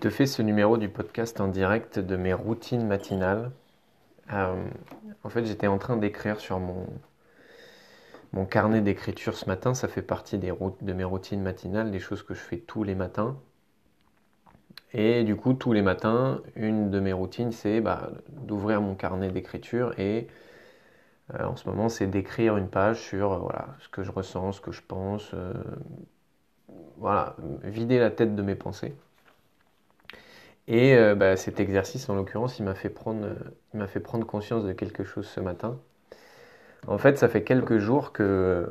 te fais ce numéro du podcast en direct de mes routines matinales. Euh, en fait, j'étais en train d'écrire sur mon, mon carnet d'écriture ce matin. Ça fait partie des de mes routines matinales, des choses que je fais tous les matins. Et du coup, tous les matins, une de mes routines, c'est bah, d'ouvrir mon carnet d'écriture et euh, en ce moment, c'est d'écrire une page sur euh, voilà, ce que je ressens, ce que je pense. voilà, vider la tête de mes pensées. Et euh, bah, cet exercice, en l'occurrence, il m'a fait, prendre, fait prendre conscience de quelque chose ce matin. En fait, ça fait quelques jours que, euh,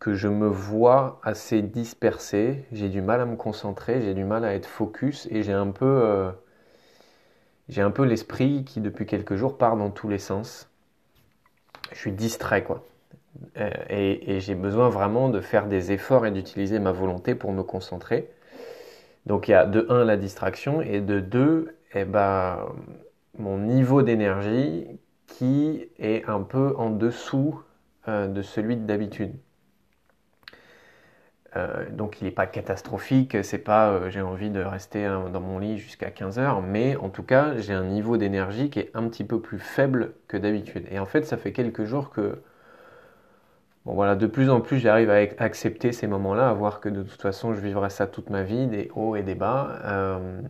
que je me vois assez dispersé. J'ai du mal à me concentrer, j'ai du mal à être focus et j'ai un peu, euh, j'ai un peu l'esprit qui, depuis quelques jours, part dans tous les sens. Je suis distrait, quoi. et j'ai besoin vraiment de faire des efforts et d'utiliser ma volonté pour me concentrer. Donc il y a de 1 la distraction et de 2 eh ben, mon niveau d'énergie qui est un peu en dessous euh, de celui d'habitude. Euh, donc il n'est pas catastrophique, c'est pas euh, j'ai envie de rester hein, dans mon lit jusqu'à 15 heures, mais en tout cas j'ai un niveau d'énergie qui est un petit peu plus faible que d'habitude. Et en fait ça fait quelques jours que Bon voilà, de plus en plus j'arrive à accepter ces moments-là, à voir que de toute façon je vivrai ça toute ma vie, des hauts et des bas. Euh,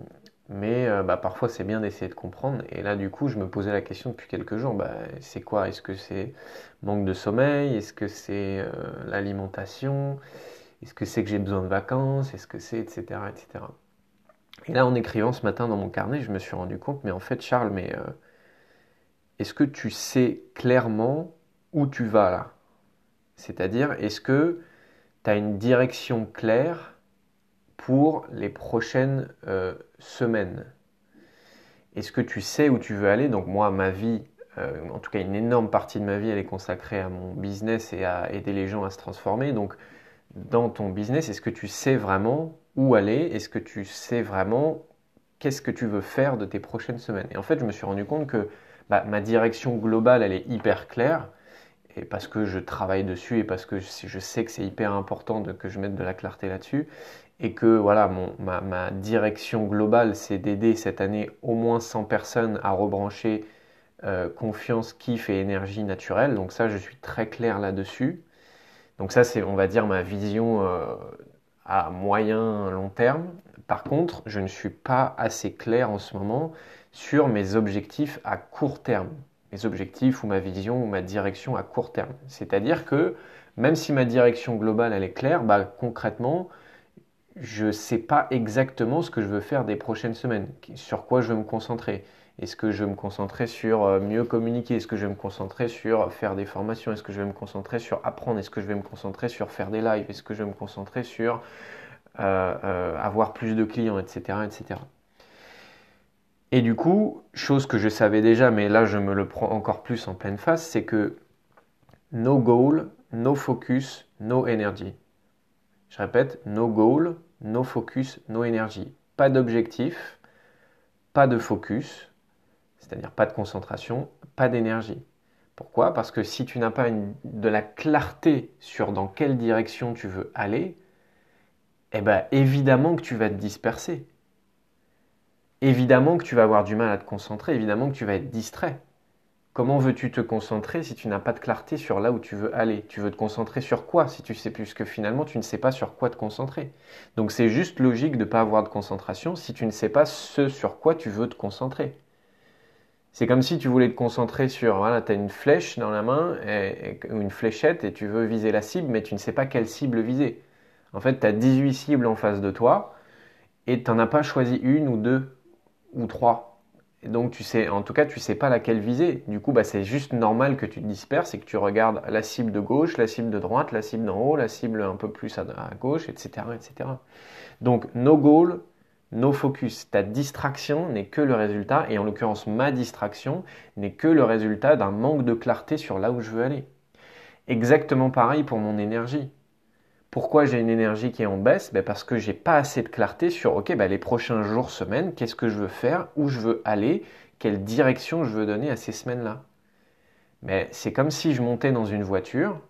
mais euh, bah, parfois c'est bien d'essayer de comprendre. Et là du coup je me posais la question depuis quelques jours, bah, c'est quoi? Est-ce que c'est manque de sommeil? Est-ce que c'est euh, l'alimentation? Est-ce que c'est que j'ai besoin de vacances? Est-ce que c'est etc. etc. Et là en écrivant ce matin dans mon carnet, je me suis rendu compte, mais en fait Charles, mais est-ce que tu sais clairement où tu vas là? C'est-à-dire, est-ce que tu as une direction claire pour les prochaines euh, semaines? Est-ce que tu sais où tu veux aller? Donc moi, ma vie, euh, en tout cas une énorme partie de ma vie, elle est consacrée à mon business et à aider les gens à se transformer. Donc dans ton business, est-ce que tu sais vraiment où aller? Est-ce que tu sais vraiment qu'est-ce que tu veux faire de tes prochaines semaines? Et en fait, je me suis rendu compte que bah, ma direction globale, elle est hyper claire et parce que je travaille dessus et parce que je sais que c'est hyper important que je mette de la clarté là-dessus et que voilà ma, direction globale c'est d'aider cette année au moins 100 personnes à rebrancher euh, confiance, kiff et énergie naturelle. Donc ça je suis très clair là-dessus. Donc ça c'est on va dire ma vision euh, à moyen long terme. Par contre je ne suis pas assez clair en ce moment sur mes objectifs à court terme mes objectifs ou ma vision ou ma direction à court terme. C'est-à-dire que même si ma direction globale elle est claire, bah, concrètement, je ne sais pas exactement ce que je veux faire des prochaines semaines, sur quoi je veux me concentrer. Est-ce que je veux me concentrer sur euh, mieux communiquer? Est-ce que je vais me concentrer sur faire des formations? Est-ce que je vais me concentrer sur apprendre? Est-ce que je vais me concentrer sur faire des lives? Est-ce que je vais me concentrer sur euh, euh, avoir plus de clients, etc., etc. Et du coup, chose que je savais déjà, mais là je me le prends encore plus en pleine face, c'est que no goal, no focus, no energy. Je répète, no goal, no focus, no energy. Pas d'objectif, pas de focus, c'est-à-dire pas de concentration, pas d'énergie. Pourquoi? Parce que si tu n'as pas de la clarté sur dans quelle direction tu veux aller, eh bien évidemment que tu vas te disperser évidemment que tu vas avoir du mal à te concentrer, évidemment que tu vas être distrait. Comment veux-tu te concentrer si tu n'as pas de clarté sur là où tu veux aller? Tu veux te concentrer sur quoi si tu sais plus? Que finalement tu ne sais pas sur quoi te concentrer. Donc c'est juste logique de ne pas avoir de concentration si tu ne sais pas ce sur quoi tu veux te concentrer. C'est comme si tu voulais te concentrer sur, voilà, tu as une flèche dans la main ou une fléchette et tu veux viser la cible, mais tu ne sais pas quelle cible viser. En fait, tu as 18 cibles en face de toi et tu n'en as pas choisi une ou deux ou trois. Et donc tu sais, en tout cas, tu sais pas laquelle viser. Du coup, bah, c'est juste normal que tu te disperses et que tu regardes la cible de gauche, la cible de droite, la cible d'en haut, la cible un peu plus à, gauche, etc., etc. Donc no goal, no focus. Ta distraction n'est que le résultat, et en l'occurrence ma distraction n'est que le résultat d'un manque de clarté sur là où je veux aller. Exactement pareil pour mon énergie. Pourquoi j'ai une énergie qui est en baisse? Ben Parce que j'ai pas assez de clarté sur ok, ben les prochains jours, semaines, qu'est-ce que je veux faire, où je veux aller, quelle direction je veux donner à ces semaines-là? Mais c'est comme si je montais dans une voiture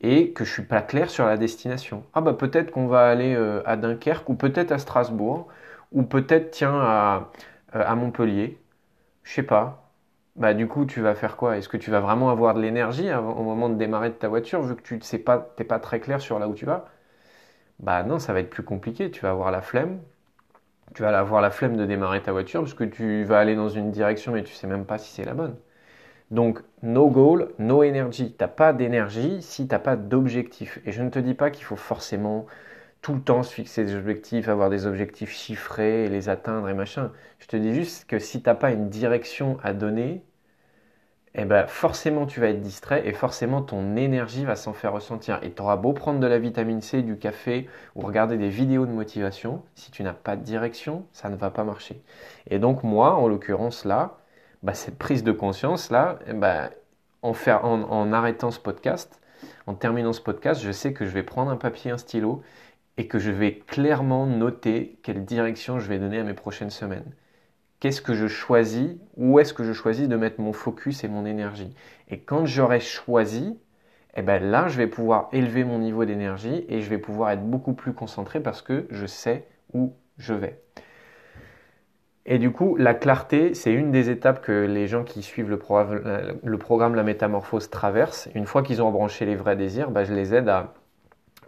et que je suis pas clair sur la destination. Ah bah peut-être qu'on va aller euh, à Dunkerque ou peut-être à Strasbourg ou peut-être tiens à, euh, à Montpellier. Je sais pas. Bah du coup tu vas faire quoi? Est-ce que tu vas vraiment avoir de l'énergie au moment de démarrer de ta voiture vu que tu sais pas, t'es pas très clair sur là où tu vas? Bah non, ça va être plus compliqué. Tu vas avoir la flemme. Tu vas avoir la flemme de démarrer ta voiture parce que tu vas aller dans une direction et tu sais même pas si c'est la bonne. Donc, no goal, no energy. T'as pas d'énergie si t'as pas d'objectif. Et je ne te dis pas qu'il faut forcément tout le temps se fixer des objectifs, avoir des objectifs chiffrés les atteindre et machin. Je te dis juste que si t'as pas une direction à donner, eh ben forcément tu vas être distrait et forcément ton énergie va s'en faire ressentir. Et tu auras beau prendre de la vitamine C, du café ou regarder des vidéos de motivation, si tu n'as pas de direction, ça ne va pas marcher. Et donc moi, en l'occurrence là, bah, cette prise de conscience là, eh ben, en, en, arrêtant ce podcast, en terminant ce podcast, je sais que je vais prendre un papier, un stylo et que je vais clairement noter quelle direction je vais donner à mes prochaines semaines. Qu'est-ce que je choisis Où est-ce que je choisis de mettre mon focus et mon énergie Et quand j'aurai choisi, eh ben là, je vais pouvoir élever mon niveau d'énergie et je vais pouvoir être beaucoup plus concentré parce que je sais où je vais. Et du coup, la clarté, c'est une des étapes que les gens qui suivent le, programme, La Métamorphose traversent. Une fois qu'ils ont branché les vrais désirs, bah, je les aide à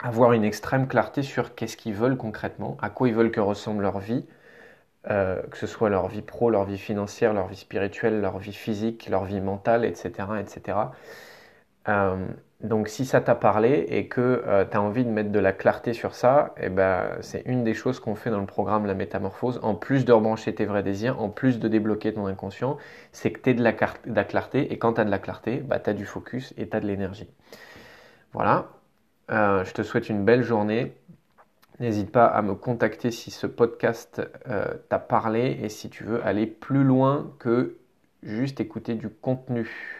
avoir une extrême clarté sur qu'est-ce qu'ils veulent concrètement, à quoi ils veulent que ressemble leur vie, euh, que ce soit leur vie pro, leur vie financière, leur vie spirituelle, leur vie physique, leur vie mentale, etc. etc. Donc si ça t'a parlé et que euh, tu as envie de mettre de la clarté sur ça, eh ben, c'est une des choses qu'on fait dans le programme La Métamorphose, en plus de rebrancher tes vrais désirs, en plus de débloquer ton inconscient, c'est que tu de, de la clarté et quand tu as de la clarté, bah, tu as du focus et tu as de l'énergie. Voilà, euh, je te souhaite une belle journée. N'hésite pas à me contacter si ce podcast euh, t'a parlé et si tu veux aller plus loin que juste écouter du contenu.